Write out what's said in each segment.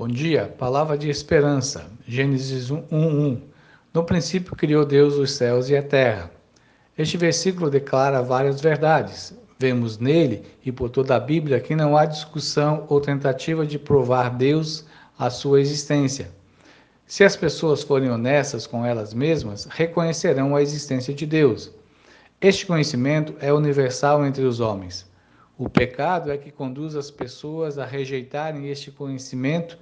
Bom dia, palavra de esperança. Gênesis 1:1. No princípio criou Deus os céus e a terra. Este versículo declara várias verdades. Vemos nele e por toda a Bíblia que não há discussão ou tentativa de provar Deus a sua existência. Se as pessoas forem honestas com elas mesmas, reconhecerão a existência de Deus. Este conhecimento é universal entre os homens. O pecado é que conduz as pessoas a rejeitarem este conhecimento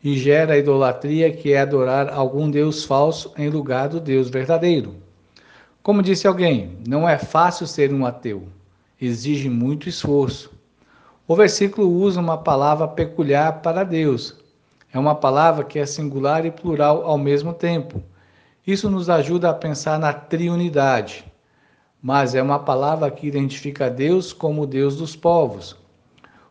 e gera a idolatria, que é adorar algum Deus falso em lugar do Deus verdadeiro. Como disse alguém, não é fácil ser um ateu, exige muito esforço. O versículo usa uma palavra peculiar para Deus. É uma palavra que é singular e plural ao mesmo tempo. Isso nos ajuda a pensar na triunidade mas é uma palavra que identifica Deus como Deus dos povos.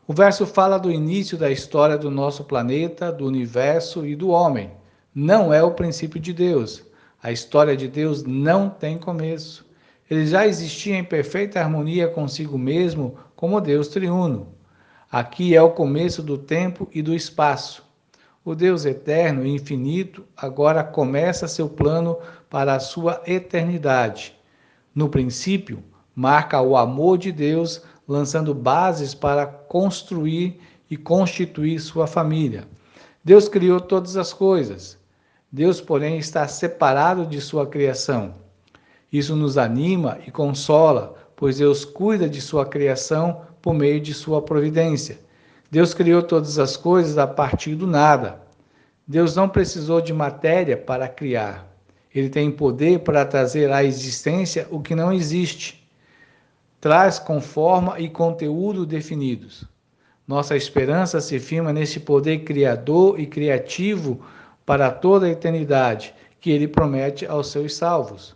O verso fala do início da história do nosso planeta, do universo e do homem. Não é o princípio de Deus. A história de Deus não tem começo. Ele já existia em perfeita harmonia consigo mesmo, como Deus triuno. Aqui é o começo do tempo e do espaço. O Deus eterno e infinito agora começa seu plano para a sua eternidade no princípio, marca o amor de Deus, lançando bases para construir e constituir sua família. Deus criou todas as coisas. Deus, porém, está separado de sua criação. Isso nos anima e consola, pois Deus cuida de sua criação por meio de sua providência. Deus criou todas as coisas a partir do nada. Deus não precisou de matéria para criar. Ele tem poder para trazer à existência o que não existe. Traz com forma e conteúdo definidos. Nossa esperança se firma nesse poder criador e criativo para toda a eternidade que ele promete aos seus salvos.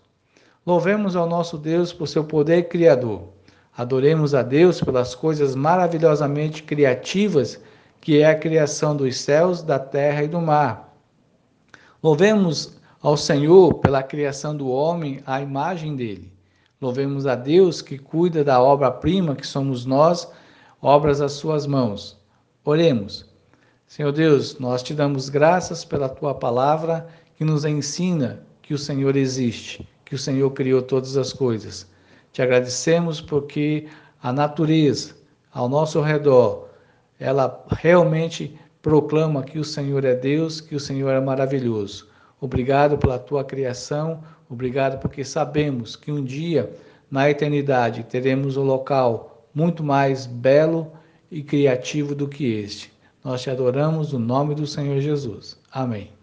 Louvemos ao nosso Deus por seu poder criador. Adoremos a Deus pelas coisas maravilhosamente criativas que é a criação dos céus, da terra e do mar. Louvemos ao Senhor pela criação do homem à imagem dele. Louvemos a Deus que cuida da obra-prima que somos nós, obras às suas mãos. Oremos. Senhor Deus, nós te damos graças pela tua palavra que nos ensina que o Senhor existe, que o Senhor criou todas as coisas. Te agradecemos porque a natureza ao nosso redor, ela realmente proclama que o Senhor é Deus, que o Senhor é maravilhoso. Obrigado pela tua criação, obrigado porque sabemos que um dia, na eternidade, teremos um local muito mais belo e criativo do que este. Nós te adoramos no nome do Senhor Jesus. Amém.